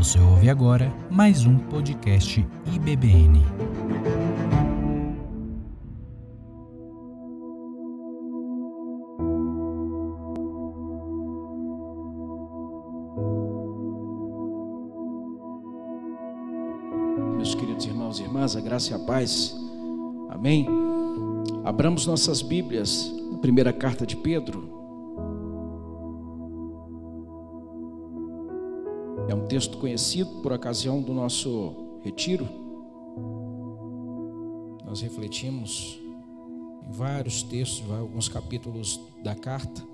Você ouve agora mais um podcast IBBN. Meus queridos irmãos e irmãs, a graça e a paz. Amém. Abramos nossas Bíblias na primeira carta de Pedro. É um texto conhecido por ocasião do nosso retiro. Nós refletimos em vários textos, alguns capítulos da carta,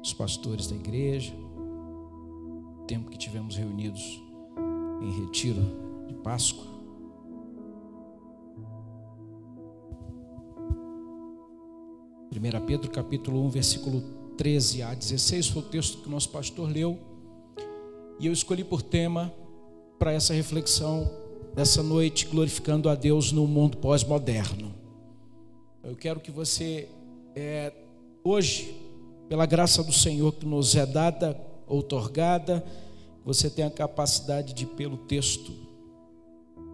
os pastores da igreja, o tempo que tivemos reunidos em retiro de Páscoa. Primeira Pedro capítulo 1, versículo 13 a 16 foi o texto que o nosso pastor leu. E eu escolhi por tema para essa reflexão dessa noite glorificando a Deus no mundo pós-moderno. Eu quero que você é, hoje, pela graça do Senhor que nos é dada, outorgada, você tenha a capacidade de pelo texto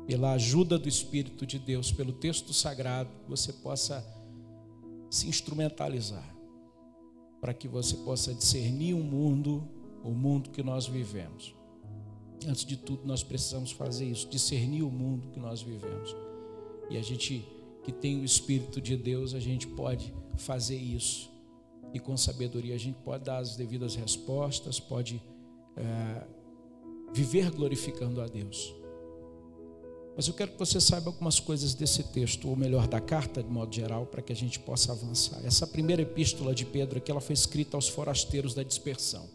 pela ajuda do Espírito de Deus, pelo texto sagrado, você possa se instrumentalizar para que você possa discernir o mundo, o mundo que nós vivemos. Antes de tudo, nós precisamos fazer isso, discernir o mundo que nós vivemos. E a gente que tem o Espírito de Deus, a gente pode fazer isso. E com sabedoria a gente pode dar as devidas respostas, pode é, viver glorificando a Deus. Mas eu quero que você saiba algumas coisas desse texto, ou melhor, da carta de modo geral, para que a gente possa avançar. Essa primeira epístola de Pedro aqui, ela foi escrita aos forasteiros da dispersão.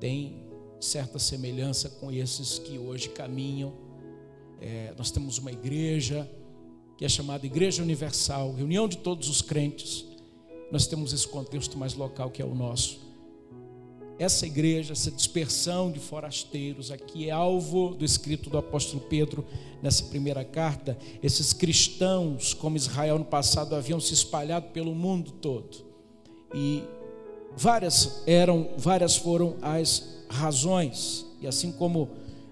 Tem certa semelhança com esses que hoje caminham. É, nós temos uma igreja que é chamada Igreja Universal, reunião de todos os crentes. Nós temos esse contexto mais local que é o nosso essa igreja, essa dispersão de forasteiros aqui é alvo do escrito do apóstolo Pedro nessa primeira carta. Esses cristãos, como Israel no passado, haviam se espalhado pelo mundo todo. E várias eram, várias foram as razões. E assim como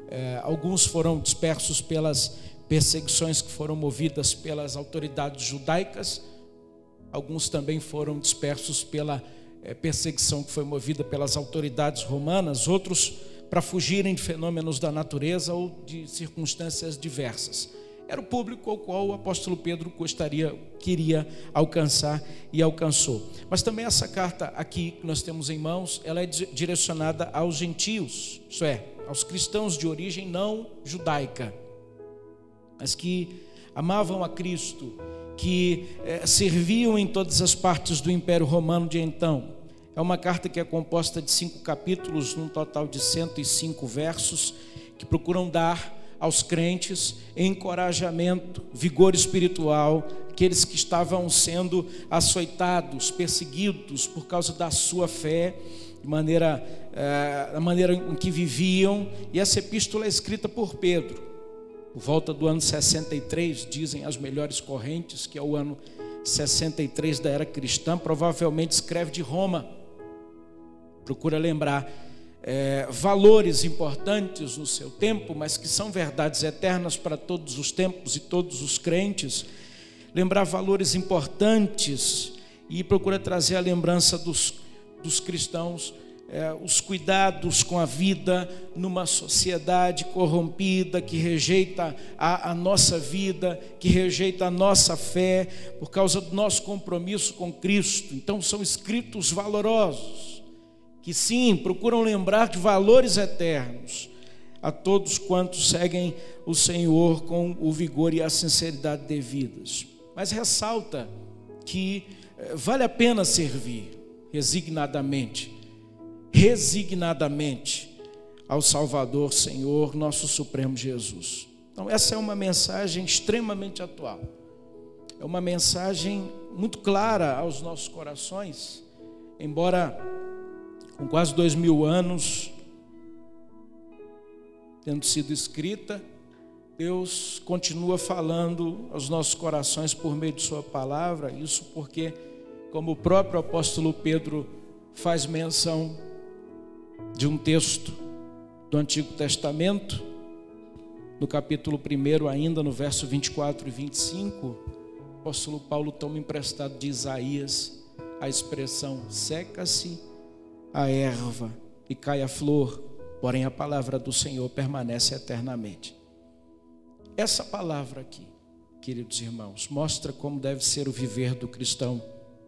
eh, alguns foram dispersos pelas perseguições que foram movidas pelas autoridades judaicas, alguns também foram dispersos pela é, perseguição que foi movida pelas autoridades romanas, outros para fugirem de fenômenos da natureza ou de circunstâncias diversas. Era o público ao qual o apóstolo Pedro gostaria, queria alcançar e alcançou. Mas também essa carta aqui que nós temos em mãos, ela é direcionada aos gentios, isso é, aos cristãos de origem não judaica, mas que amavam a Cristo, que eh, serviam em todas as partes do Império Romano de então. É uma carta que é composta de cinco capítulos, num total de 105 versos, que procuram dar aos crentes encorajamento, vigor espiritual, aqueles que estavam sendo açoitados, perseguidos por causa da sua fé, de maneira, eh, da maneira em que viviam. E essa epístola é escrita por Pedro, por volta do ano 63, dizem as melhores correntes, que é o ano 63 da era cristã, provavelmente escreve de Roma procura lembrar é, valores importantes no seu tempo, mas que são verdades eternas para todos os tempos e todos os crentes. Lembrar valores importantes e procura trazer a lembrança dos, dos cristãos é, os cuidados com a vida numa sociedade corrompida que rejeita a, a, nossa vida, que rejeita a nossa fé por causa do nosso compromisso com Cristo. Então, são escritos valorosos que sim, procuram lembrar de valores eternos a todos quantos seguem o Senhor com o vigor e a sinceridade devidas. Mas ressalta que eh, vale a pena servir resignadamente, resignadamente ao Salvador, Senhor, nosso Supremo Jesus. Então, essa é uma mensagem extremamente atual. É uma mensagem muito clara aos nossos corações, embora com quase dois mil anos tendo sido escrita, Deus continua falando aos nossos corações por meio de Sua palavra, isso porque, como o próprio apóstolo Pedro faz menção de um texto do Antigo Testamento, no capítulo 1, ainda no verso 24 e 25, o apóstolo Paulo toma emprestado de Isaías a expressão seca-se a erva e cai a flor, porém a palavra do Senhor permanece eternamente. Essa palavra aqui, queridos irmãos, mostra como deve ser o viver do cristão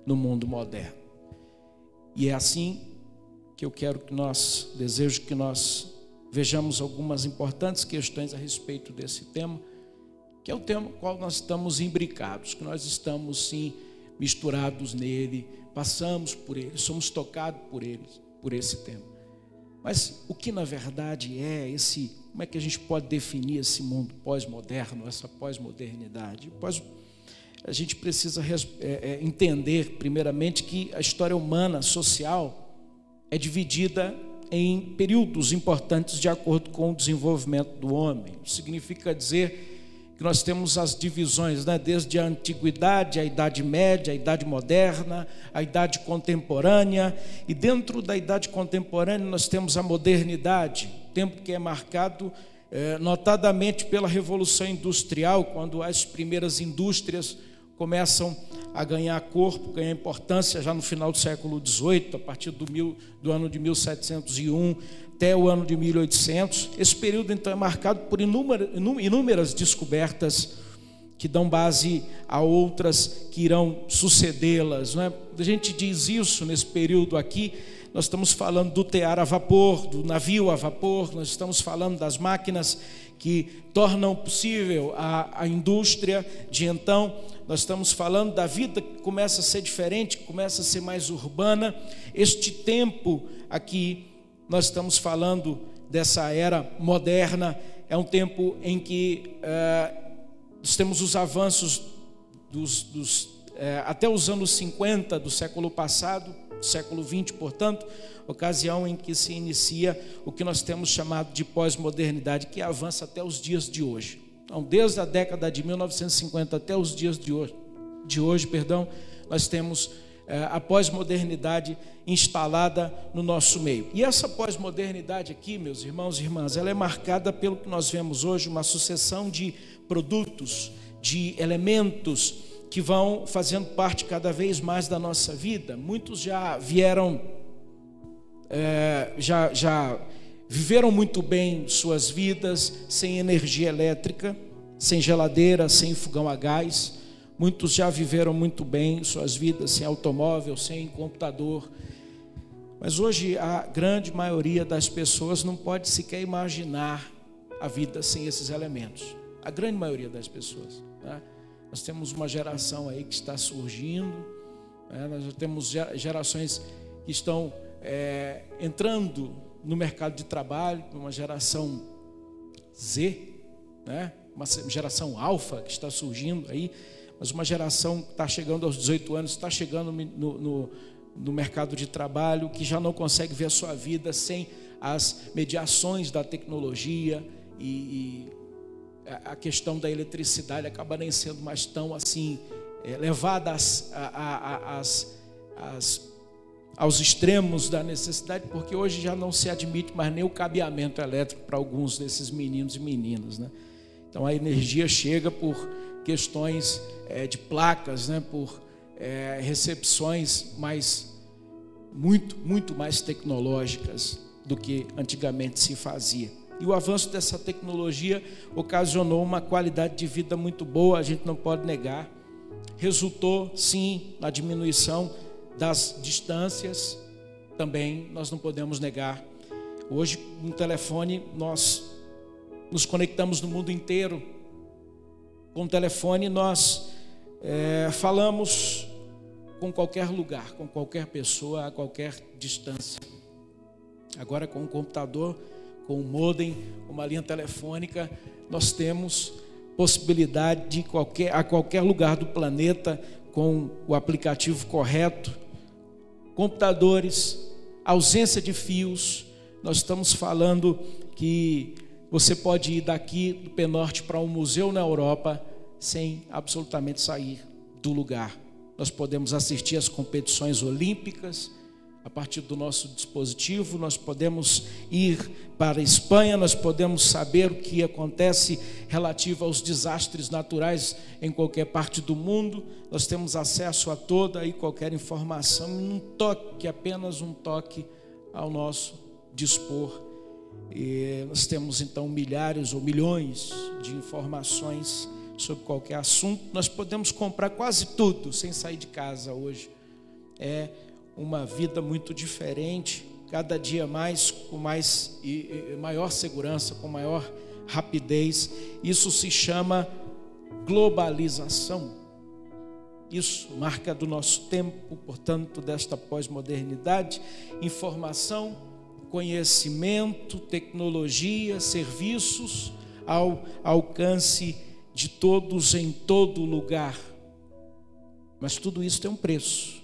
no mundo moderno. E é assim que eu quero que nós, desejo que nós vejamos algumas importantes questões a respeito desse tema, que é o tema com qual nós estamos imbricados, que nós estamos sim misturados nele, passamos por ele, somos tocados por ele, por esse tema. Mas o que na verdade é esse, como é que a gente pode definir esse mundo pós-moderno, essa pós-modernidade? Pós a gente precisa é, é, entender, primeiramente, que a história humana, social, é dividida em períodos importantes de acordo com o desenvolvimento do homem. Significa dizer que nós temos as divisões, né? desde a antiguidade, a idade média, a idade moderna, a idade contemporânea, e dentro da idade contemporânea nós temos a modernidade, tempo que é marcado eh, notadamente pela revolução industrial, quando as primeiras indústrias começam a ganhar corpo, ganhar importância já no final do século XVIII, a partir do, mil, do ano de 1701 até o ano de 1800. Esse período então é marcado por inúmeras, inúmeras descobertas que dão base a outras que irão sucedê-las. É? A gente diz isso nesse período aqui, nós estamos falando do tear a vapor, do navio a vapor, nós estamos falando das máquinas que tornam possível a, a indústria de então, nós estamos falando da vida que começa a ser diferente, que começa a ser mais urbana. Este tempo aqui, nós estamos falando dessa era moderna, é um tempo em que é, nós temos os avanços dos, dos é, até os anos 50 do século passado, século 20, portanto, ocasião em que se inicia o que nós temos chamado de pós-modernidade, que avança até os dias de hoje. Então, desde a década de 1950 até os dias de hoje, de hoje perdão, nós temos é, a pós-modernidade instalada no nosso meio. E essa pós-modernidade aqui, meus irmãos e irmãs, ela é marcada pelo que nós vemos hoje, uma sucessão de produtos, de elementos que vão fazendo parte cada vez mais da nossa vida. Muitos já vieram, é, já, já viveram muito bem suas vidas sem energia elétrica, sem geladeira, sem fogão a gás. Muitos já viveram muito bem suas vidas sem automóvel, sem computador. Mas hoje a grande maioria das pessoas não pode sequer imaginar a vida sem esses elementos. A grande maioria das pessoas. Né? Nós temos uma geração aí que está surgindo, né? nós temos gerações que estão é, entrando no mercado de trabalho, uma geração Z, né? uma geração alfa que está surgindo aí, mas uma geração que está chegando aos 18 anos, está chegando no, no, no mercado de trabalho, que já não consegue ver a sua vida sem as mediações da tecnologia e, e a questão da eletricidade acaba nem sendo mais tão assim é, levada às, às, às aos extremos da necessidade, porque hoje já não se admite mais nem o cabeamento elétrico para alguns desses meninos e meninas. Né? Então a energia chega por questões é, de placas, né? por é, recepções mais muito, muito mais tecnológicas do que antigamente se fazia. E o avanço dessa tecnologia ocasionou uma qualidade de vida muito boa, a gente não pode negar. Resultou, sim, na diminuição das distâncias, também nós não podemos negar. Hoje, no telefone, nós nos conectamos no mundo inteiro. Com o telefone, nós é, falamos com qualquer lugar, com qualquer pessoa, a qualquer distância. Agora, com o computador, com o modem, uma linha telefônica, nós temos possibilidade de qualquer, a qualquer lugar do planeta, com o aplicativo correto, computadores, ausência de fios. Nós estamos falando que você pode ir daqui do Penorte para um museu na Europa sem absolutamente sair do lugar. Nós podemos assistir às competições olímpicas a partir do nosso dispositivo, nós podemos ir para a Espanha, nós podemos saber o que acontece relativo aos desastres naturais em qualquer parte do mundo, nós temos acesso a toda e qualquer informação, um toque, apenas um toque ao nosso dispor. E nós temos então milhares ou milhões de informações sobre qualquer assunto, nós podemos comprar quase tudo sem sair de casa hoje. É uma vida muito diferente, cada dia mais com mais e, e maior segurança, com maior rapidez. Isso se chama globalização. Isso marca do nosso tempo, portanto, desta pós-modernidade, informação, conhecimento, tecnologia, serviços ao alcance de todos em todo lugar. Mas tudo isso tem um preço.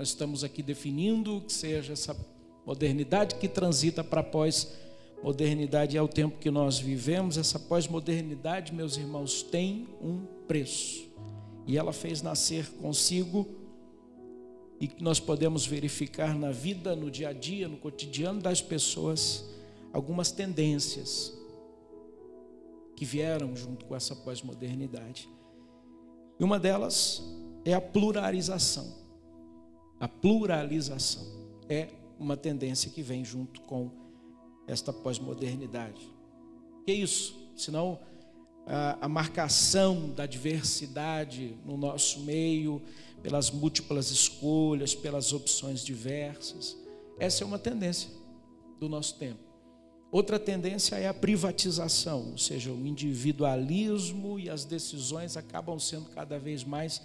Nós estamos aqui definindo que seja essa modernidade que transita para pós-modernidade é o tempo que nós vivemos. Essa pós-modernidade, meus irmãos, tem um preço. E ela fez nascer consigo e que nós podemos verificar na vida, no dia a dia, no cotidiano das pessoas, algumas tendências que vieram junto com essa pós-modernidade. E uma delas é a pluralização. A pluralização é uma tendência que vem junto com esta pós-modernidade. Que isso? Senão a, a marcação da diversidade no nosso meio, pelas múltiplas escolhas, pelas opções diversas. Essa é uma tendência do nosso tempo. Outra tendência é a privatização, ou seja, o individualismo e as decisões acabam sendo cada vez mais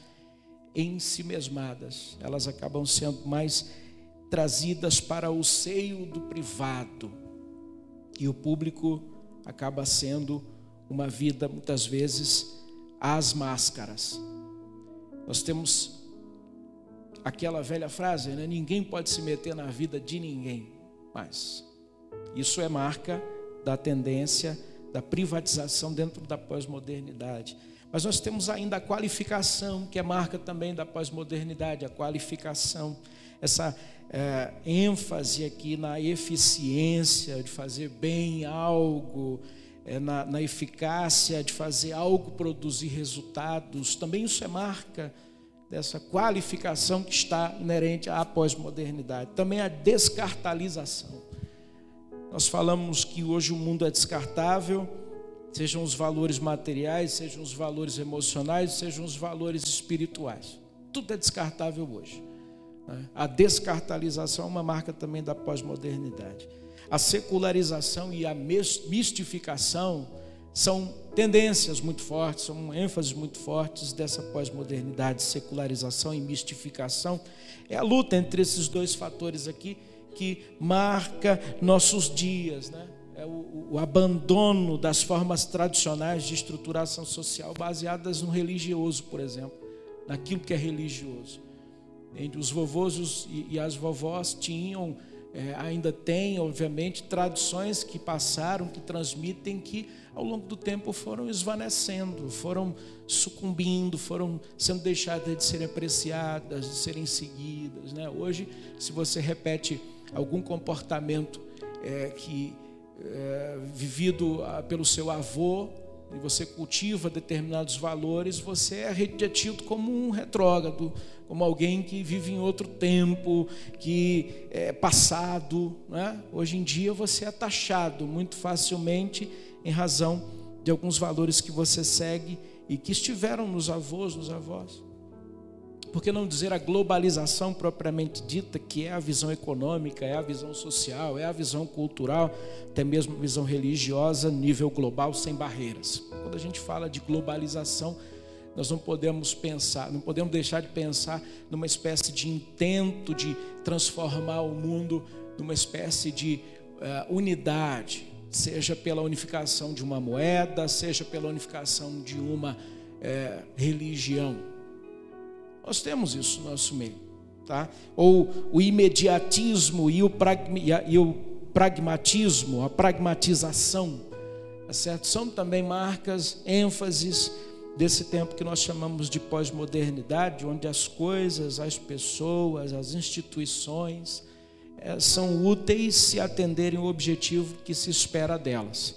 em si mesmadas, elas acabam sendo mais trazidas para o seio do privado. E o público acaba sendo uma vida, muitas vezes, às máscaras. Nós temos aquela velha frase, né? ninguém pode se meter na vida de ninguém mais. Isso é marca da tendência da privatização dentro da pós-modernidade. Mas nós temos ainda a qualificação, que é marca também da pós-modernidade, a qualificação, essa é, ênfase aqui na eficiência de fazer bem algo, é, na, na eficácia de fazer algo produzir resultados. Também isso é marca dessa qualificação que está inerente à pós-modernidade. Também a descartalização. Nós falamos que hoje o mundo é descartável sejam os valores materiais, sejam os valores emocionais, sejam os valores espirituais. Tudo é descartável hoje. Né? A descartalização é uma marca também da pós-modernidade. A secularização e a mistificação são tendências muito fortes, são ênfases muito fortes dessa pós-modernidade, secularização e mistificação. É a luta entre esses dois fatores aqui que marca nossos dias, né? É o, o, abandono das formas tradicionais de estruturação social baseadas no religioso, por exemplo, naquilo que é religioso. Entre os vovôs e, as vovós tinham, é, ainda tem, obviamente, tradições que passaram, que transmitem, que ao longo do tempo foram esvanecendo, foram sucumbindo, foram sendo deixadas de serem apreciadas, de serem seguidas. Né? Hoje, se você repete algum comportamento é, que é, vivido ah, pelo seu avô, e você cultiva determinados valores, você é tido como um retrógrado, como alguém que vive em outro tempo, que é passado. Né? Hoje em dia você é taxado muito facilmente em razão de alguns valores que você segue e que estiveram nos avós, nos avós por que não dizer a globalização propriamente dita, que é a visão econômica, é a visão social, é a visão cultural, até mesmo a visão religiosa, nível global, sem barreiras. Quando a gente fala de globalização, nós não podemos pensar, não podemos deixar de pensar numa espécie de intento de transformar o mundo numa espécie de uh, unidade, seja pela unificação de uma moeda, seja pela unificação de uma uh, religião. Nós temos isso no nosso meio. Tá? Ou o imediatismo e o, e o pragmatismo, a pragmatização, tá certo? são também marcas, ênfases desse tempo que nós chamamos de pós-modernidade, onde as coisas, as pessoas, as instituições é, são úteis se atenderem o objetivo que se espera delas.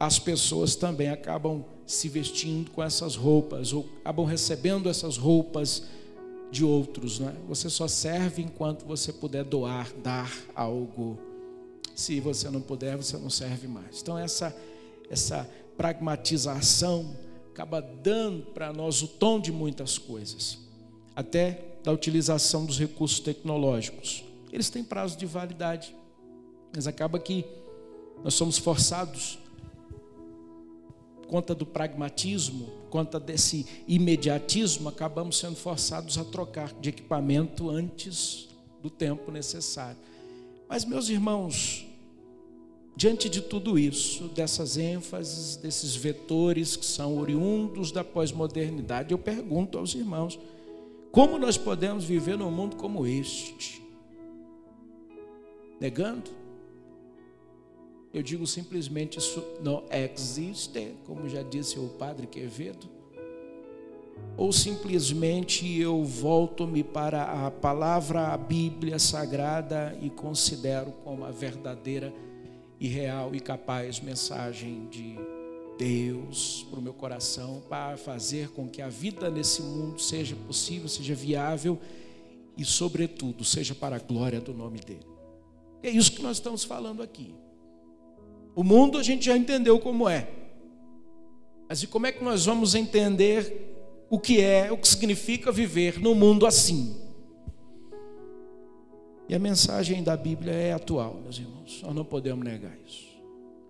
As pessoas também acabam se vestindo com essas roupas, ou acabam recebendo essas roupas de outros. Né? Você só serve enquanto você puder doar, dar algo. Se você não puder, você não serve mais. Então, essa, essa pragmatização acaba dando para nós o tom de muitas coisas, até da utilização dos recursos tecnológicos. Eles têm prazo de validade, mas acaba que nós somos forçados, conta do pragmatismo, conta desse imediatismo, acabamos sendo forçados a trocar de equipamento antes do tempo necessário. Mas, meus irmãos, Diante de tudo isso, dessas ênfases, desses vetores que são oriundos da pós-modernidade, eu pergunto aos irmãos: como nós podemos viver num mundo como este? Negando? Eu digo simplesmente isso não existe, como já disse o padre Quevedo. Ou simplesmente eu volto-me para a palavra, a Bíblia Sagrada e considero como a verdadeira e real e capaz mensagem de Deus para o meu coração, para fazer com que a vida nesse mundo seja possível, seja viável e, sobretudo, seja para a glória do nome dEle. É isso que nós estamos falando aqui. O mundo a gente já entendeu como é, mas e como é que nós vamos entender o que é, o que significa viver no mundo assim? E a mensagem da Bíblia é atual, meus irmãos, nós não podemos negar isso.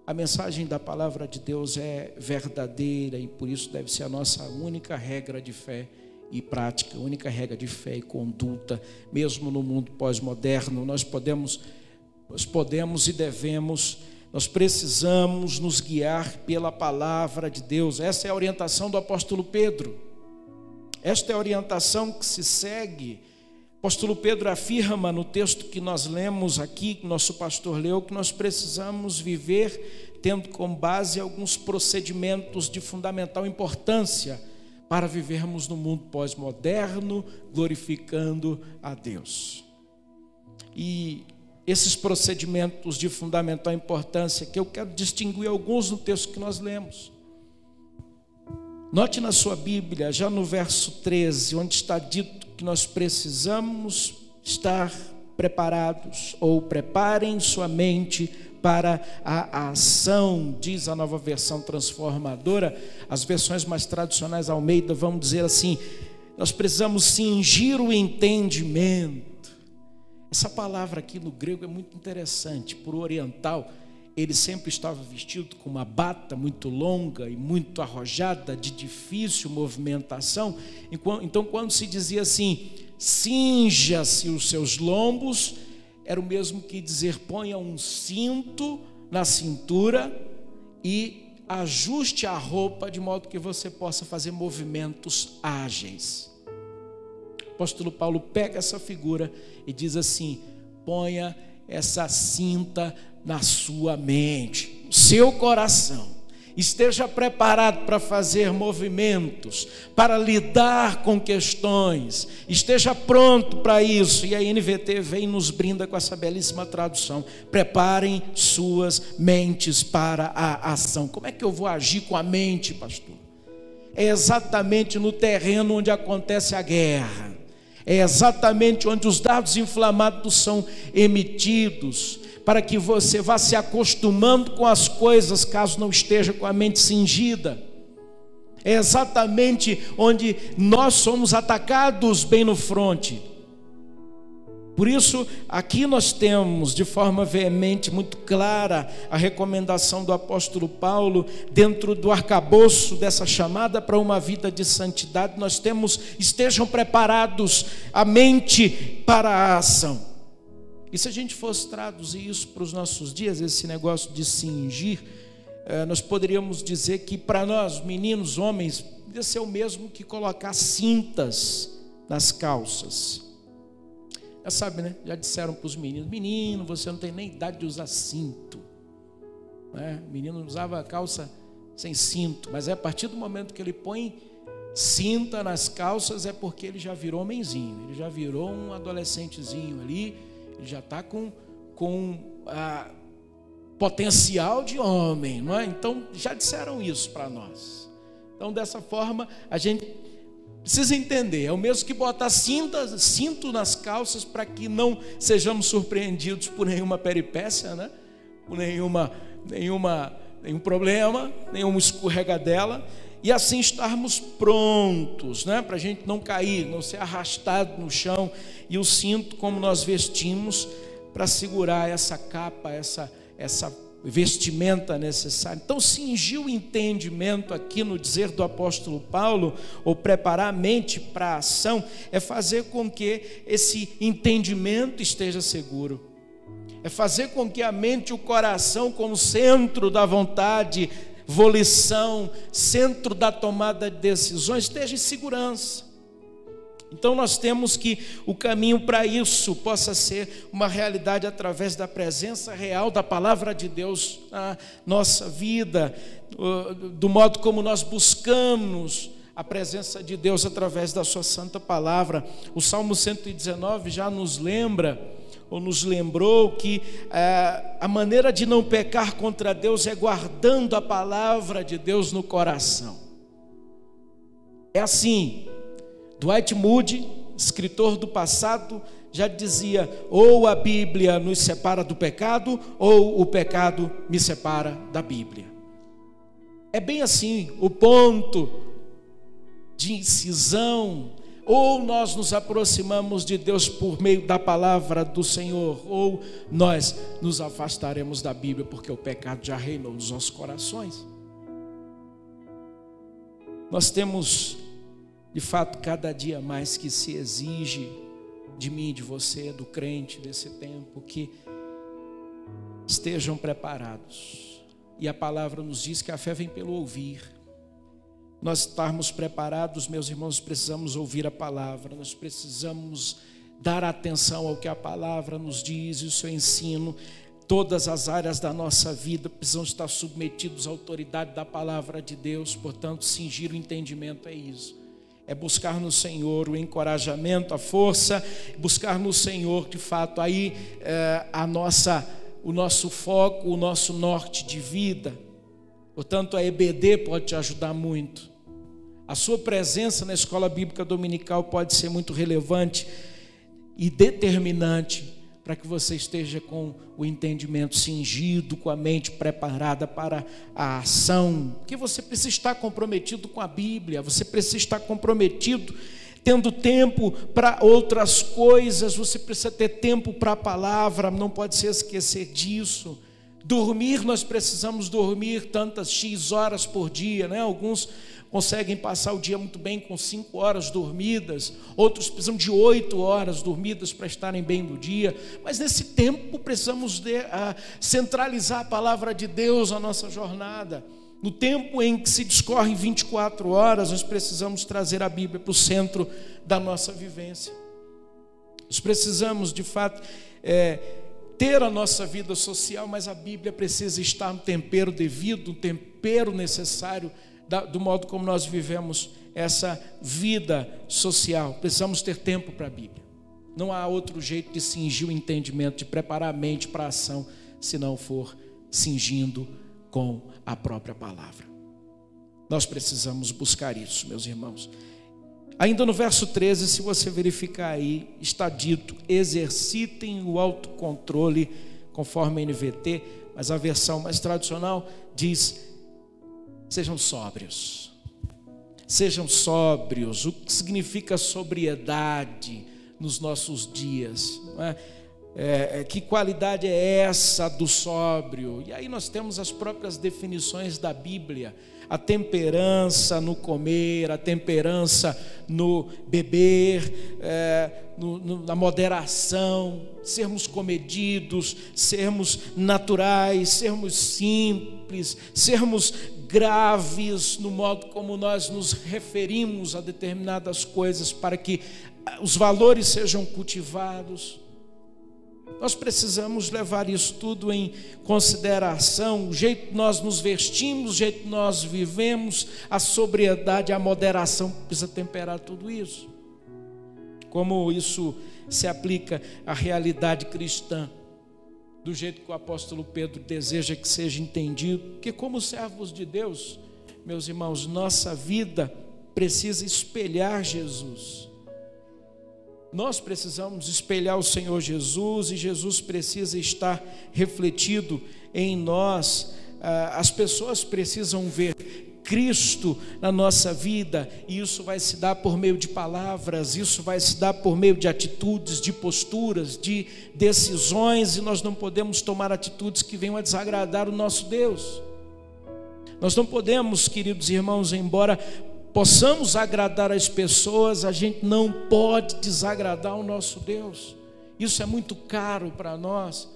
A mensagem da palavra de Deus é verdadeira e por isso deve ser a nossa única regra de fé e prática, única regra de fé e conduta, mesmo no mundo pós-moderno. Nós podemos, nós podemos e devemos, nós precisamos nos guiar pela palavra de Deus. Essa é a orientação do apóstolo Pedro. Esta é a orientação que se segue apóstolo Pedro afirma no texto que nós lemos aqui, que nosso pastor leu, que nós precisamos viver tendo como base alguns procedimentos de fundamental importância para vivermos no mundo pós-moderno, glorificando a Deus. E esses procedimentos de fundamental importância, que eu quero distinguir alguns no texto que nós lemos. Note na sua Bíblia, já no verso 13, onde está dito que nós precisamos estar preparados, ou preparem sua mente para a ação, diz a nova versão transformadora. As versões mais tradicionais Almeida vão dizer assim: nós precisamos cingir o entendimento. Essa palavra aqui no grego é muito interessante, por oriental ele sempre estava vestido com uma bata muito longa e muito arrojada, de difícil movimentação. Então, quando se dizia assim, cinja-se os seus lombos, era o mesmo que dizer, ponha um cinto na cintura e ajuste a roupa de modo que você possa fazer movimentos ágeis. Apóstolo Paulo pega essa figura e diz assim: ponha essa cinta na sua mente, no seu coração. Esteja preparado para fazer movimentos, para lidar com questões, esteja pronto para isso. E a NVT vem e nos brinda com essa belíssima tradução. Preparem suas mentes para a ação. Como é que eu vou agir com a mente, pastor? É exatamente no terreno onde acontece a guerra é exatamente onde os dados inflamados são emitidos, para que você vá se acostumando com as coisas, caso não esteja com a mente cingida. É exatamente onde nós somos atacados bem no fronte. Por isso, aqui nós temos de forma veemente, muito clara, a recomendação do apóstolo Paulo, dentro do arcabouço dessa chamada para uma vida de santidade, nós temos, estejam preparados a mente para a ação. E se a gente fosse traduzir isso para os nossos dias, esse negócio de cingir, eh, nós poderíamos dizer que para nós, meninos, homens, deve ser o mesmo que colocar cintas nas calças. Já sabe, né? Já disseram para os meninos: menino, você não tem nem idade de usar cinto. Né? O menino usava calça sem cinto, mas é a partir do momento que ele põe cinta nas calças é porque ele já virou homenzinho, ele já virou um adolescentezinho ali, ele já está com, com a potencial de homem, não é? Então já disseram isso para nós. Então dessa forma a gente precisa entender, é o mesmo que botar cinta, cinto nas calças para que não sejamos surpreendidos por nenhuma peripécia, né? Por nenhuma, nenhuma, nenhum problema, nenhuma escorregadela e assim estarmos prontos, né? Para a gente não cair, não ser arrastado no chão e o cinto como nós vestimos para segurar essa capa, essa essa vestimenta necessária. Então, cingir o entendimento aqui no dizer do apóstolo Paulo, ou preparar a mente para a ação, é fazer com que esse entendimento esteja seguro. É fazer com que a mente e o coração, como centro da vontade, volição, centro da tomada de decisões, esteja em segurança. Então nós temos que o caminho para isso possa ser uma realidade através da presença real da palavra de Deus na nossa vida, do modo como nós buscamos a presença de Deus através da sua santa palavra. O Salmo 119 já nos lembra ou nos lembrou que é, a maneira de não pecar contra Deus é guardando a palavra de Deus no coração. É assim. Dwight Moody, escritor do passado, já dizia: ou a Bíblia nos separa do pecado, ou o pecado me separa da Bíblia. É bem assim, o ponto de incisão ou nós nos aproximamos de Deus por meio da palavra do Senhor, ou nós nos afastaremos da Bíblia, porque o pecado já reinou nos nossos corações. Nós temos, de fato, cada dia mais que se exige de mim, de você, do crente desse tempo, que estejam preparados. E a palavra nos diz que a fé vem pelo ouvir nós estarmos preparados, meus irmãos, precisamos ouvir a palavra, nós precisamos dar atenção ao que a palavra nos diz e o seu ensino. Todas as áreas da nossa vida precisam estar submetidos à autoridade da palavra de Deus, portanto, cingir o entendimento é isso. É buscar no Senhor o encorajamento, a força, buscar no Senhor, de fato, aí é, a nossa, o nosso foco, o nosso norte de vida. Portanto, a EBD pode te ajudar muito. A sua presença na escola bíblica dominical pode ser muito relevante e determinante para que você esteja com o entendimento cingido, com a mente preparada para a ação, porque você precisa estar comprometido com a Bíblia, você precisa estar comprometido tendo tempo para outras coisas, você precisa ter tempo para a palavra, não pode se esquecer disso. Dormir, nós precisamos dormir tantas X horas por dia, né? Alguns conseguem passar o dia muito bem com cinco horas dormidas, outros precisam de oito horas dormidas para estarem bem no dia, mas nesse tempo precisamos de, uh, centralizar a palavra de Deus na nossa jornada. No tempo em que se discorrem 24 horas, nós precisamos trazer a Bíblia para o centro da nossa vivência. Nós precisamos, de fato, é, ter a nossa vida social, mas a Bíblia precisa estar no tempero devido, no tempero necessário do modo como nós vivemos essa vida social. Precisamos ter tempo para a Bíblia. Não há outro jeito de cingir o entendimento, de preparar a mente para a ação, se não for cingindo com a própria palavra. Nós precisamos buscar isso, meus irmãos. Ainda no verso 13, se você verificar aí, está dito: exercitem o autocontrole, conforme a NVT, mas a versão mais tradicional diz: Sejam sóbrios. Sejam sóbrios. O que significa sobriedade nos nossos dias? É? É, é, que qualidade é essa do sóbrio? E aí nós temos as próprias definições da Bíblia: a temperança no comer, a temperança no beber, é, no, no, na moderação, sermos comedidos, sermos naturais, sermos simples, sermos graves no modo como nós nos referimos a determinadas coisas para que ah, os valores sejam cultivados. Nós precisamos levar isso tudo em consideração, o jeito que nós nos vestimos, o jeito que nós vivemos, a sobriedade, a moderação precisa temperar tudo isso. Como isso se aplica à realidade cristã, do jeito que o apóstolo Pedro deseja que seja entendido, que como servos de Deus, meus irmãos, nossa vida precisa espelhar Jesus. Nós precisamos espelhar o Senhor Jesus e Jesus precisa estar refletido em nós. Ah, as pessoas precisam ver Cristo na nossa vida, e isso vai se dar por meio de palavras, isso vai se dar por meio de atitudes, de posturas, de decisões, e nós não podemos tomar atitudes que venham a desagradar o nosso Deus. Nós não podemos, queridos irmãos, embora possamos agradar as pessoas, a gente não pode desagradar o nosso Deus. Isso é muito caro para nós,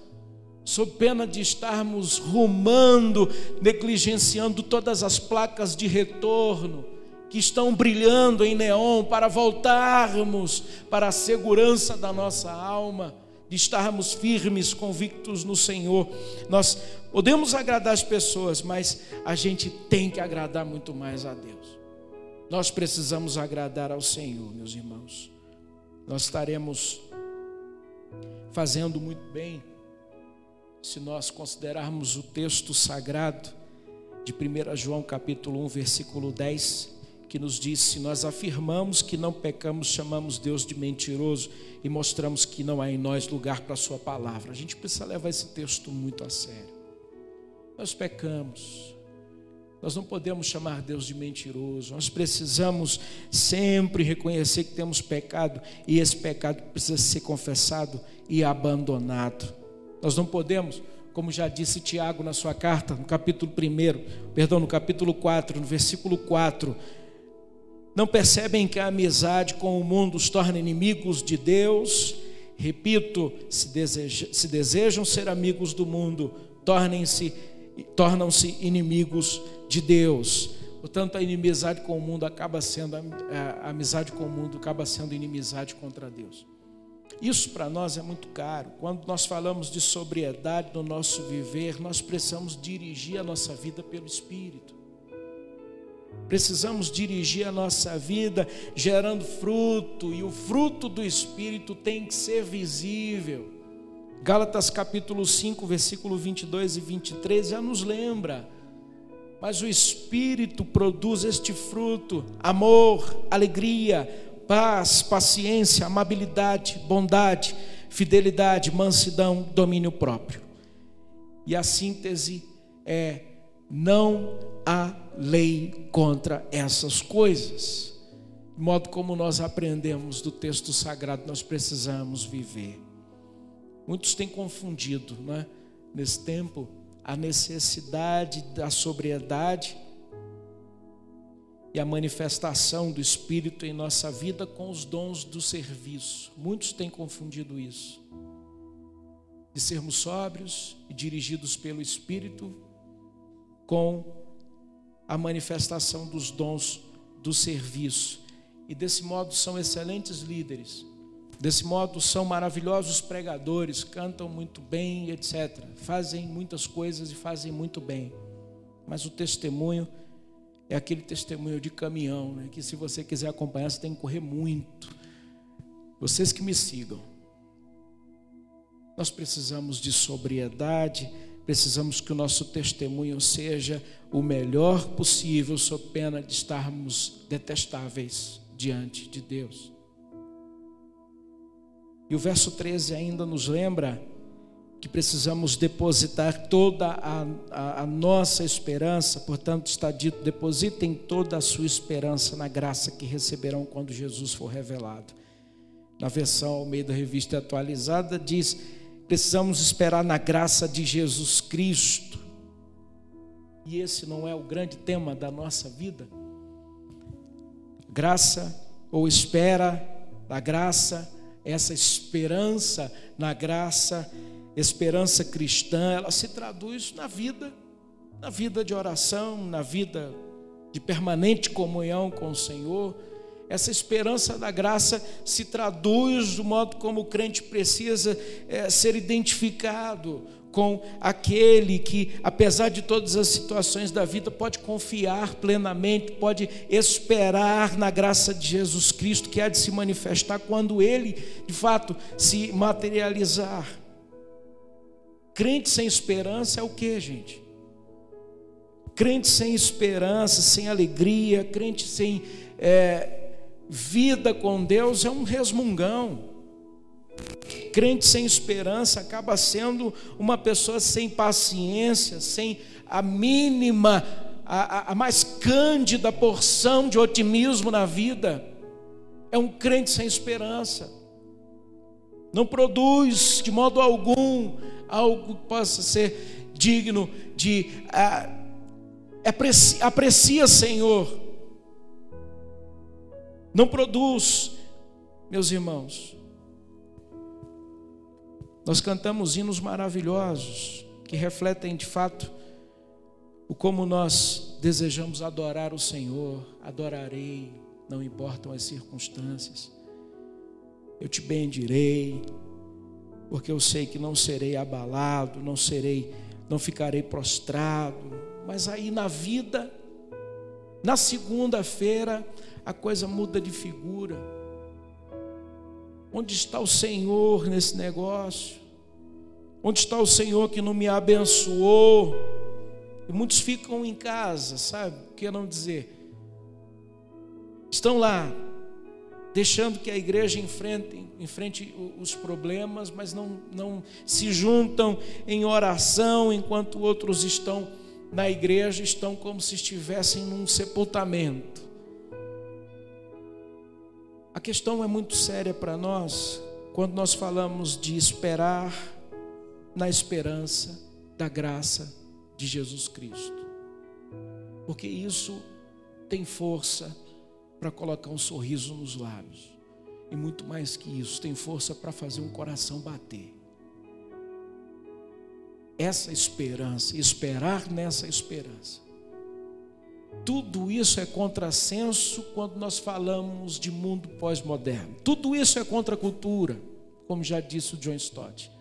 sob pena de estarmos rumando, negligenciando todas as placas de retorno que estão brilhando em neon para voltarmos para a segurança da nossa alma, de estarmos firmes, convictos no Senhor. Nós podemos agradar as pessoas, mas a gente tem que agradar muito mais a Deus. Nós precisamos agradar ao Senhor, meus irmãos. Nós estaremos fazendo muito bem se nós considerarmos o texto sagrado de 1 João capítulo 1, versículo 10, que nos diz: se nós afirmamos que não pecamos, chamamos Deus de mentiroso e mostramos que não há em nós lugar para a sua palavra. A gente precisa levar esse texto muito a sério. Nós pecamos, nós não podemos chamar Deus de mentiroso. Nós precisamos sempre reconhecer que temos pecado e esse pecado precisa ser confessado e abandonado. Nós não podemos, como já disse Tiago na sua carta, no capítulo 1, perdão, no capítulo 4, no versículo 4, não percebem que a amizade com o mundo os torna inimigos de Deus? Repito, se, deseja, se desejam ser amigos do mundo, tornem-se tornam-se inimigos de Deus. Portanto, a inimizade com o mundo acaba sendo a amizade com o mundo acaba sendo inimizade contra Deus. Isso para nós é muito caro. Quando nós falamos de sobriedade no nosso viver, nós precisamos dirigir a nossa vida pelo Espírito. Precisamos dirigir a nossa vida gerando fruto, e o fruto do Espírito tem que ser visível. Gálatas capítulo 5, versículo 22 e 23 já nos lembra. Mas o Espírito produz este fruto: amor, alegria, paz, paciência, amabilidade, bondade, fidelidade, mansidão, domínio próprio. E a síntese é: não há lei contra essas coisas. De modo como nós aprendemos do texto sagrado, nós precisamos viver. Muitos têm confundido, né, nesse tempo, a necessidade da sobriedade e a manifestação do Espírito em nossa vida com os dons do serviço. Muitos têm confundido isso. De sermos sóbrios e dirigidos pelo Espírito com a manifestação dos dons do serviço. E desse modo são excelentes líderes Desse modo, são maravilhosos pregadores, cantam muito bem, etc. Fazem muitas coisas e fazem muito bem. Mas o testemunho é aquele testemunho de caminhão, né? que se você quiser acompanhar, você tem que correr muito. Vocês que me sigam. Nós precisamos de sobriedade, precisamos que o nosso testemunho seja o melhor possível, sob pena de estarmos detestáveis diante de Deus. E o verso 13 ainda nos lembra que precisamos depositar toda a, a, a, nossa esperança, portanto, está dito: depositem toda a sua esperança na graça que receberão quando Jesus for revelado. Na versão ao meio da revista atualizada, diz: precisamos esperar na graça de Jesus Cristo. E esse não é o grande tema da nossa vida? Graça ou espera da graça essa esperança na graça, esperança cristã, ela se traduz na vida, na vida de oração, na vida de permanente comunhão com o Senhor. Essa esperança da graça se traduz do modo como o crente precisa é, ser identificado com aquele que, apesar de todas as situações da vida, pode confiar plenamente, pode esperar na graça de Jesus Cristo, que há de se manifestar quando ele, de fato, se materializar. Crente sem esperança é o que, gente? Crente sem esperança, sem alegria, crente sem é, vida com Deus é um resmungão. Crente sem esperança acaba sendo uma pessoa sem paciência, sem a mínima, a, a mais cândida porção de otimismo na vida. É um crente sem esperança. Não produz de modo algum algo que possa ser digno de. Ah, aprecia, aprecia, Senhor. Não produz, meus irmãos, nós cantamos hinos maravilhosos que refletem de fato o como nós desejamos adorar o Senhor. Adorarei, não importam as circunstâncias. Eu te bendirei, porque eu sei que não serei abalado, não serei, não ficarei prostrado. Mas aí na vida, na segunda-feira, a coisa muda de figura. Onde está o Senhor nesse negócio? Onde está o Senhor que não me abençoou? E muitos ficam em casa, sabe? O que não dizer? Estão lá, deixando que a igreja enfrente, enfrente os problemas, mas não, não se juntam em oração, enquanto outros estão na igreja, estão como se estivessem num sepultamento. A questão é muito séria para nós quando nós falamos de esperar na esperança da graça de Jesus Cristo. Porque isso tem força para colocar um sorriso nos lábios. E muito mais que isso, tem força para fazer um coração bater. Essa esperança, esperar nessa esperança, tudo isso é contrassenso quando nós falamos de mundo pós-moderno. Tudo isso é contra a cultura, como já disse o John Stott.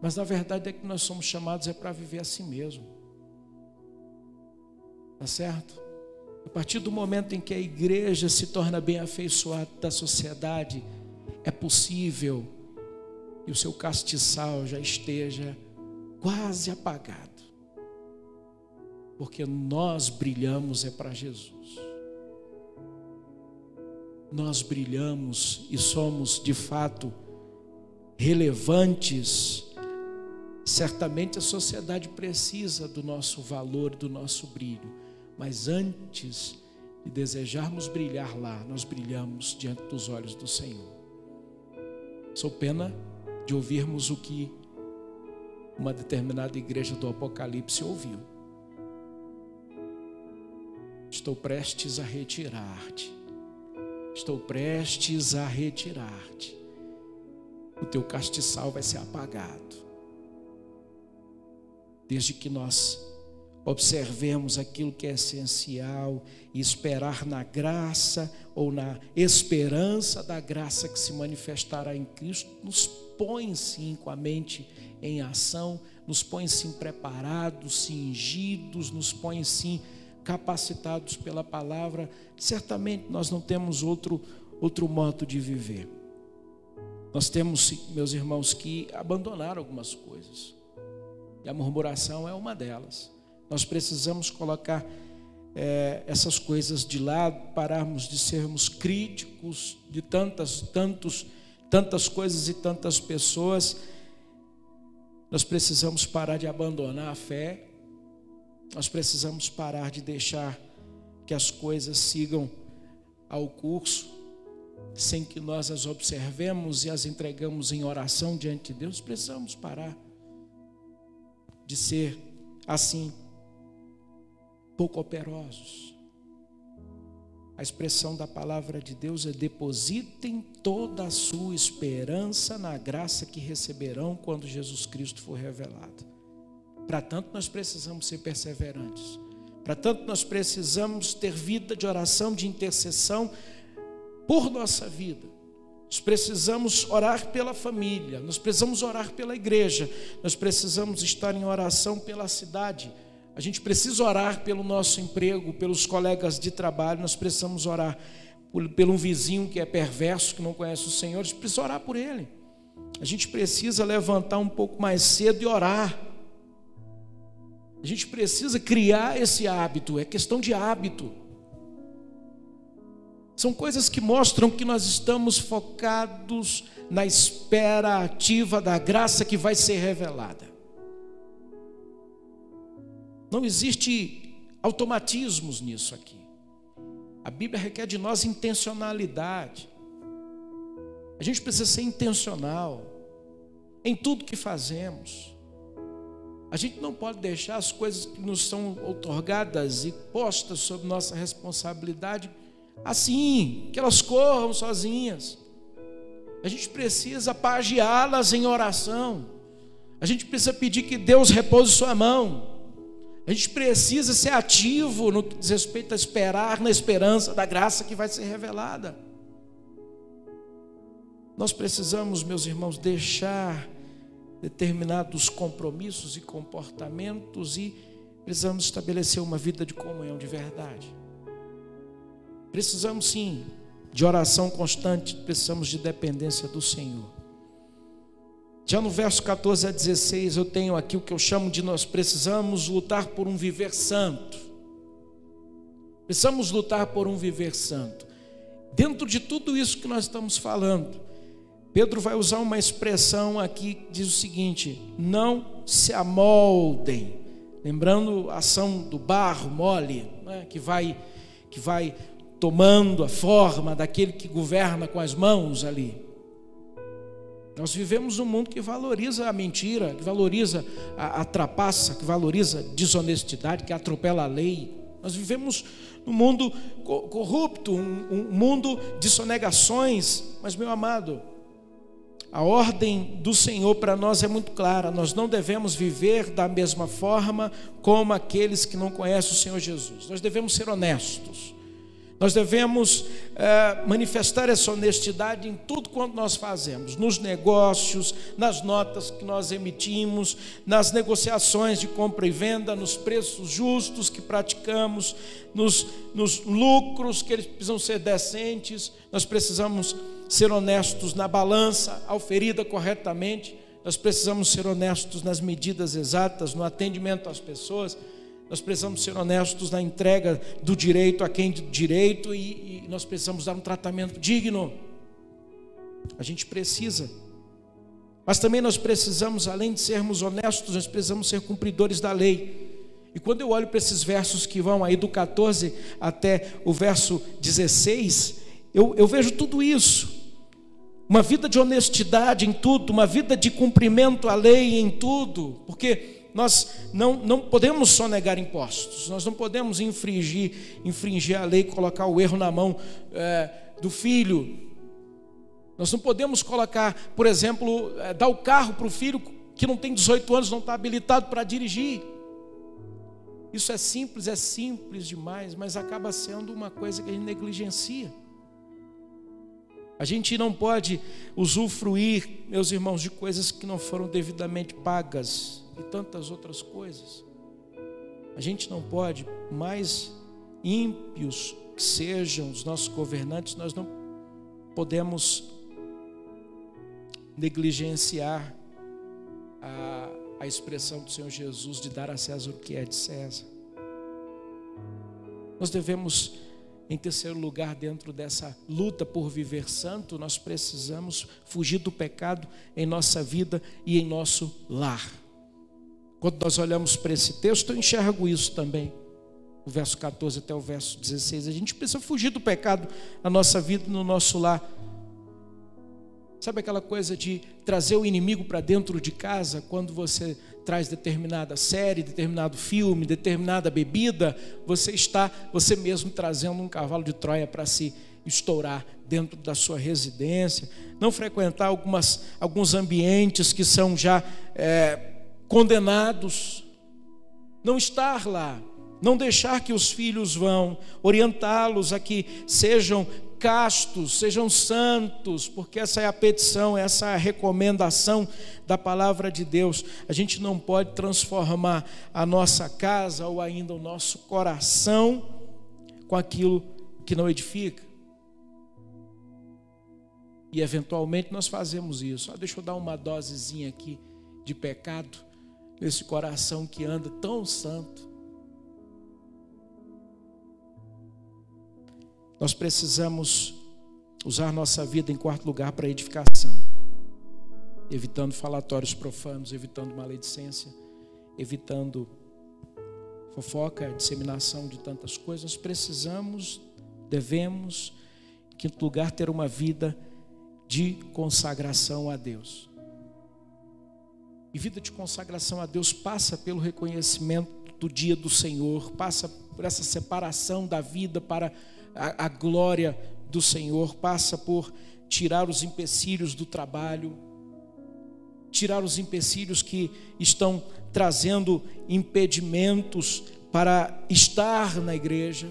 Mas na verdade é que nós somos chamados é para viver assim mesmo. Tá certo? A partir do momento em que a igreja se torna bem afeiçoada da sociedade, é possível que o seu castiçal já esteja quase apagado porque nós brilhamos é para Jesus. Nós brilhamos e somos de fato relevantes. Certamente a sociedade precisa do nosso valor, do nosso brilho, mas antes de desejarmos brilhar lá, nós brilhamos diante dos olhos do Senhor. Sou pena de ouvirmos o que uma determinada igreja do Apocalipse ouviu. Estou prestes a retirar-te. Estou prestes a retirar-te. O teu castiçal vai ser apagado. Desde que nós observemos aquilo que é essencial e esperar na graça ou na esperança da graça que se manifestará em Cristo, nos põe sim com a mente em ação, nos põe sim preparados, cingidos, nos põe sim capacitados pela palavra, certamente nós não temos outro, outro modo de viver. Nós temos, meus irmãos, que abandonar algumas coisas. E a murmuração é uma delas. Nós precisamos colocar é, essas coisas de lado, pararmos de sermos críticos de tantas, tantos, tantas coisas e tantas pessoas. Nós precisamos parar de abandonar a fé nós precisamos parar de deixar que as coisas sigam ao curso sem que nós as observemos e as entregamos em oração diante de Deus. Precisamos parar de ser assim, pouco operosos. A expressão da palavra de Deus é: depositem toda a sua esperança na graça que receberão quando Jesus Cristo for revelado. Para tanto, nós precisamos ser perseverantes. Para tanto, nós precisamos ter vida de oração, de intercessão, por nossa vida. Nós precisamos orar pela família, nós precisamos orar pela igreja, nós precisamos estar em oração pela cidade. A gente precisa orar pelo nosso emprego, pelos colegas de trabalho, nós precisamos orar por, pelo um vizinho que é perverso, que não conhece o Senhor, a gente precisa orar por ele. A gente precisa levantar um pouco mais cedo e orar. A gente precisa criar esse hábito, é questão de hábito. São coisas que mostram que nós estamos focados na espera ativa da graça que vai ser revelada. Não existe automatismos nisso aqui. A Bíblia requer de nós intencionalidade. A gente precisa ser intencional em tudo que fazemos. A gente não pode deixar as coisas que nos são otorgadas e postas sob nossa responsabilidade assim, que elas corram sozinhas. A gente precisa pagiá-las em oração. A gente precisa pedir que Deus repouse sua mão. A gente precisa ser ativo no que diz respeito a esperar na esperança da graça que vai ser revelada. Nós precisamos, meus irmãos, deixar determinados compromissos e comportamentos e precisamos estabelecer uma vida de comunhão de verdade. Precisamos sim de oração constante, precisamos de dependência do Senhor. Já no verso 14 a 16, eu tenho aqui o que eu chamo de nós precisamos lutar por um viver santo. Precisamos lutar por um viver santo. Dentro de tudo isso que nós estamos falando, Pedro vai usar uma expressão aqui que diz o seguinte: não se amoldem. Lembrando a ação do barro mole, né, que vai que vai tomando a forma daquele que governa com as mãos ali. Nós vivemos um mundo que valoriza a mentira, que valoriza a, a trapaça, que valoriza a desonestidade, que atropela a lei. Nós vivemos num mundo corrupto, um, um mundo de sonegações. Mas, meu amado, a ordem do Senhor para nós é muito clara: nós não devemos viver da mesma forma como aqueles que não conhecem o Senhor Jesus. Nós devemos ser honestos. Nós devemos é, manifestar essa honestidade em tudo quanto nós fazemos, nos negócios, nas notas que nós emitimos, nas negociações de compra e venda, nos preços justos que praticamos, nos, nos lucros que eles precisam ser decentes. Nós precisamos ser honestos na balança, auferida corretamente. Nós precisamos ser honestos nas medidas exatas, no atendimento às pessoas. Nós precisamos ser honestos na entrega do direito a quem de direito e, e nós precisamos dar um tratamento digno. A gente precisa. Mas também nós precisamos, além de sermos honestos, nós precisamos ser cumpridores da lei. E quando eu olho para esses versos que vão aí do 14 até o verso 16, eu, eu vejo tudo isso. Uma vida de honestidade em tudo, uma vida de cumprimento à lei em tudo, porque nós não, não podemos só negar impostos, nós não podemos infringir, infringir a lei, colocar o erro na mão é, do filho. Nós não podemos colocar, por exemplo, é, dar o carro para o filho que não tem 18 anos, não está habilitado para dirigir. Isso é simples, é simples demais, mas acaba sendo uma coisa que a gente negligencia. A gente não pode usufruir, meus irmãos, de coisas que não foram devidamente pagas e tantas outras coisas. A gente não pode, mais ímpios que sejam os nossos governantes, nós não podemos negligenciar a, a expressão do Senhor Jesus de dar a César o que é de César. Nós devemos, em terceiro lugar, dentro dessa luta por viver santo, nós precisamos fugir do pecado em nossa vida e em nosso lar. Quando nós olhamos para esse texto, eu enxergo isso também. O verso 14 até o verso 16. A gente precisa fugir do pecado na nossa vida, no nosso lar. Sabe aquela coisa de trazer o inimigo para dentro de casa quando você traz determinada série, determinado filme, determinada bebida, você está você mesmo trazendo um cavalo de Troia para se estourar dentro da sua residência, não frequentar algumas, alguns ambientes que são já é, condenados, não estar lá, não deixar que os filhos vão, orientá-los a que sejam castos, sejam santos, porque essa é a petição, essa é a recomendação da palavra de Deus. A gente não pode transformar a nossa casa ou ainda o nosso coração com aquilo que não edifica. E eventualmente nós fazemos isso. Ah, deixa eu dar uma dosezinha aqui de pecado nesse coração que anda tão santo. Nós precisamos usar nossa vida em quarto lugar para edificação, evitando falatórios profanos, evitando maledicência, evitando fofoca, disseminação de tantas coisas. Precisamos, devemos, em quinto lugar, ter uma vida de consagração a Deus. E vida de consagração a Deus passa pelo reconhecimento do dia do Senhor, passa por essa separação da vida para a, a glória do Senhor, passa por tirar os empecilhos do trabalho, tirar os empecilhos que estão trazendo impedimentos para estar na igreja.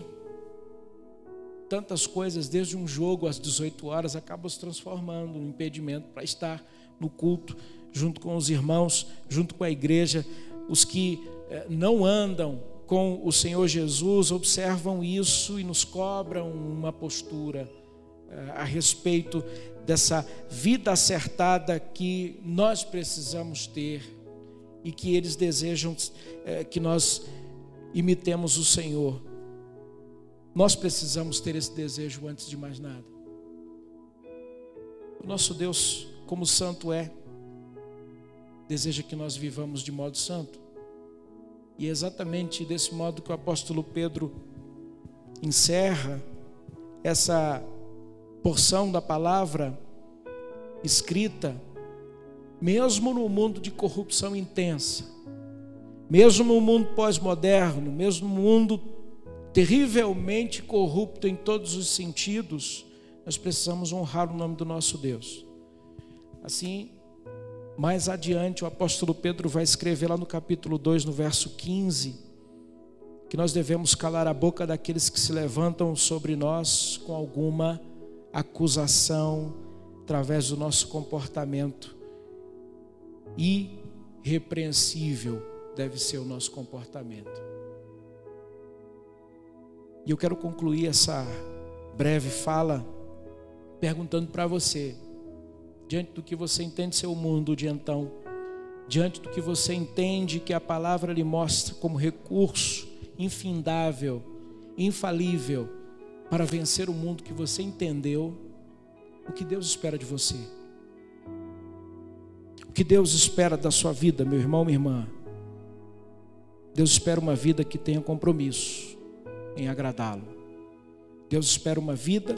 Tantas coisas, desde um jogo às 18 horas, acabam se transformando num impedimento para estar no culto, junto com os irmãos, junto com a igreja. Os que eh, não andam com o Senhor Jesus observam isso e nos cobram uma postura eh, a respeito dessa vida acertada que nós precisamos ter e que eles desejam eh, que nós imitemos o Senhor. Nós precisamos ter esse desejo antes de mais nada. O nosso Deus, como santo é, deseja que nós vivamos de modo santo. E é exatamente desse modo que o apóstolo Pedro encerra essa porção da palavra escrita, mesmo no mundo de corrupção intensa, mesmo no mundo pós-moderno, mesmo no mundo terrivelmente corrupto em todos os sentidos, nós precisamos honrar o nome do nosso Deus. Assim, mais adiante, o apóstolo Pedro vai escrever lá no capítulo 2, no verso 15, que nós devemos calar a boca daqueles que se levantam sobre nós com alguma acusação através do nosso comportamento. Irrepreensível deve ser o nosso comportamento. E eu quero concluir essa breve fala perguntando para você: diante do que você entende ser o mundo de então, diante do que você entende que a palavra lhe mostra como recurso infindável, infalível para vencer o mundo que você entendeu, o que Deus espera de você? O que Deus espera da sua vida, meu irmão, minha irmã? Deus espera uma vida que tenha compromisso em agradá-lo. Deus espera uma vida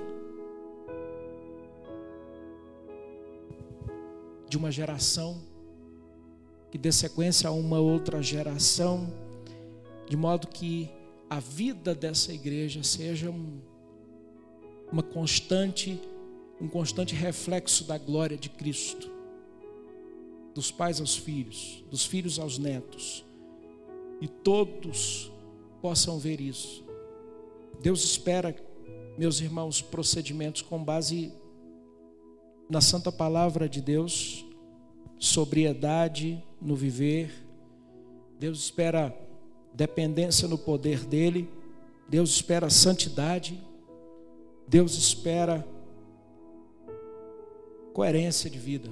de uma geração, que dê sequência a uma outra geração, de modo que a vida dessa igreja seja um, uma constante, um constante reflexo da glória de Cristo, dos pais aos filhos, dos filhos aos netos, e todos possam ver isso. Deus espera, meus irmãos, procedimentos com base na santa palavra de Deus, sobriedade no viver. Deus espera dependência no poder dele. Deus espera santidade. Deus espera coerência de vida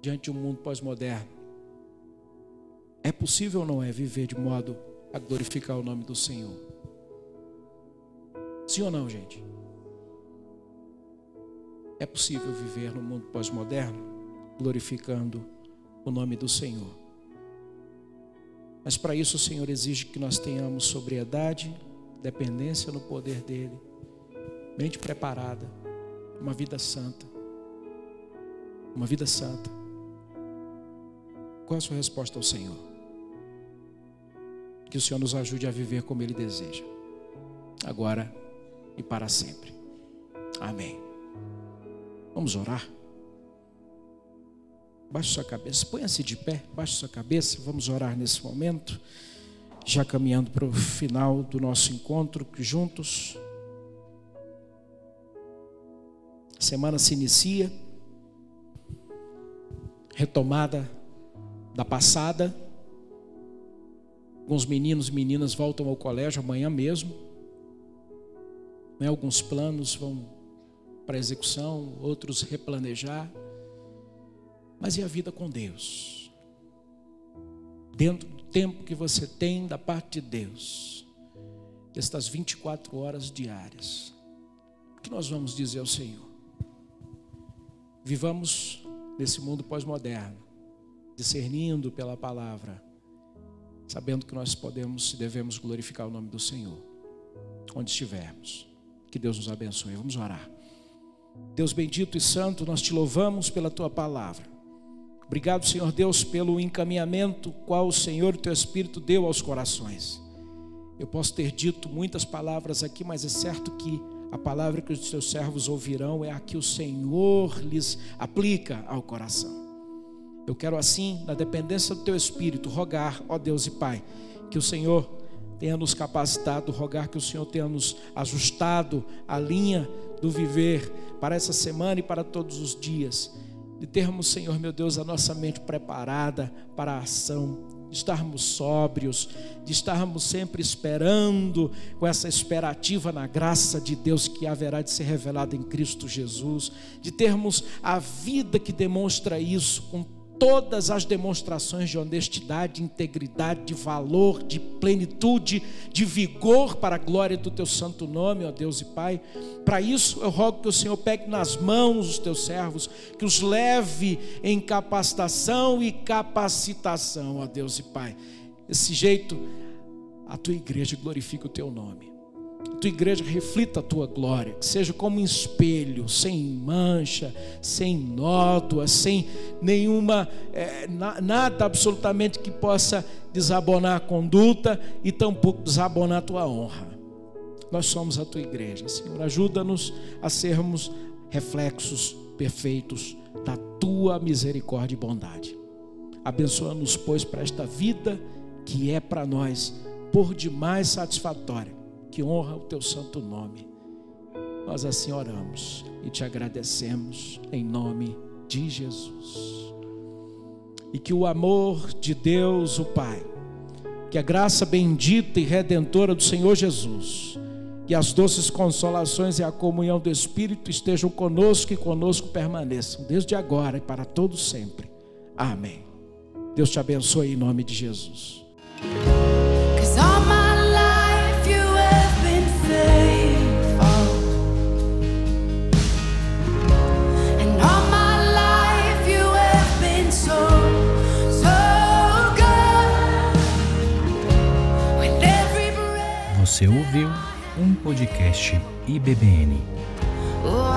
diante de um mundo pós-moderno. É possível ou não é viver de modo a glorificar o nome do Senhor? Sim ou não, gente? É possível viver no mundo pós-moderno glorificando o nome do Senhor. Mas para isso o Senhor exige que nós tenhamos sobriedade, dependência no poder dEle, mente preparada, uma vida santa. Uma vida santa. Qual a sua resposta ao Senhor? Que o Senhor nos ajude a viver como Ele deseja, agora e para sempre. Amém. Vamos orar? Baixe sua cabeça, ponha-se de pé, baixe sua cabeça, vamos orar nesse momento, já caminhando para o final do nosso encontro juntos. A semana se inicia, retomada da passada. Alguns meninos e meninas voltam ao colégio amanhã mesmo. Né? Alguns planos vão para execução, outros replanejar. Mas e a vida com Deus? Dentro do tempo que você tem da parte de Deus, estas 24 horas diárias, o que nós vamos dizer ao Senhor? Vivamos nesse mundo pós-moderno, discernindo pela palavra, sabendo que nós podemos e devemos glorificar o nome do Senhor, onde estivermos. Que Deus nos abençoe. Vamos orar. Deus bendito e santo, nós te louvamos pela tua palavra. Obrigado, Senhor Deus, pelo encaminhamento qual o Senhor teu Espírito deu aos corações. Eu posso ter dito muitas palavras aqui, mas é certo que a palavra que os teus servos ouvirão é a que o Senhor lhes aplica ao coração. Eu quero assim, na dependência do teu Espírito, rogar, ó Deus e Pai, que o Senhor tenha nos capacitado, rogar que o Senhor tenha nos ajustado a linha do viver para essa semana e para todos os dias. De termos, Senhor meu Deus, a nossa mente preparada para a ação, de estarmos sóbrios, de estarmos sempre esperando com essa esperativa na graça de Deus que haverá de ser revelada em Cristo Jesus, de termos a vida que demonstra isso com todas as demonstrações de honestidade, de integridade, de valor, de plenitude, de vigor para a glória do teu santo nome, ó Deus e Pai. Para isso eu rogo que o Senhor pegue nas mãos os teus servos, que os leve em capacitação e capacitação, ó Deus e Pai. Desse jeito, a tua igreja glorifica o teu nome tua igreja reflita a tua glória, que seja como um espelho, sem mancha, sem nódoa, sem nenhuma, é, na, nada absolutamente que possa desabonar a conduta e tampouco desabonar a tua honra. Nós somos a tua igreja, Senhor. Ajuda-nos a sermos reflexos perfeitos da tua misericórdia e bondade. Abençoa-nos, pois, para esta vida que é para nós por demais satisfatória que honra o teu santo nome. Nós assim oramos e te agradecemos em nome de Jesus. E que o amor de Deus, o Pai, que a graça bendita e redentora do Senhor Jesus, e as doces consolações e a comunhão do Espírito estejam conosco e conosco permaneçam, desde agora e para todos sempre. Amém. Deus te abençoe em nome de Jesus. Você ouviu um podcast IBBN. Oh,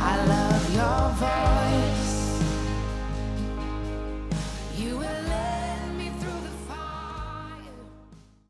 I love your voice.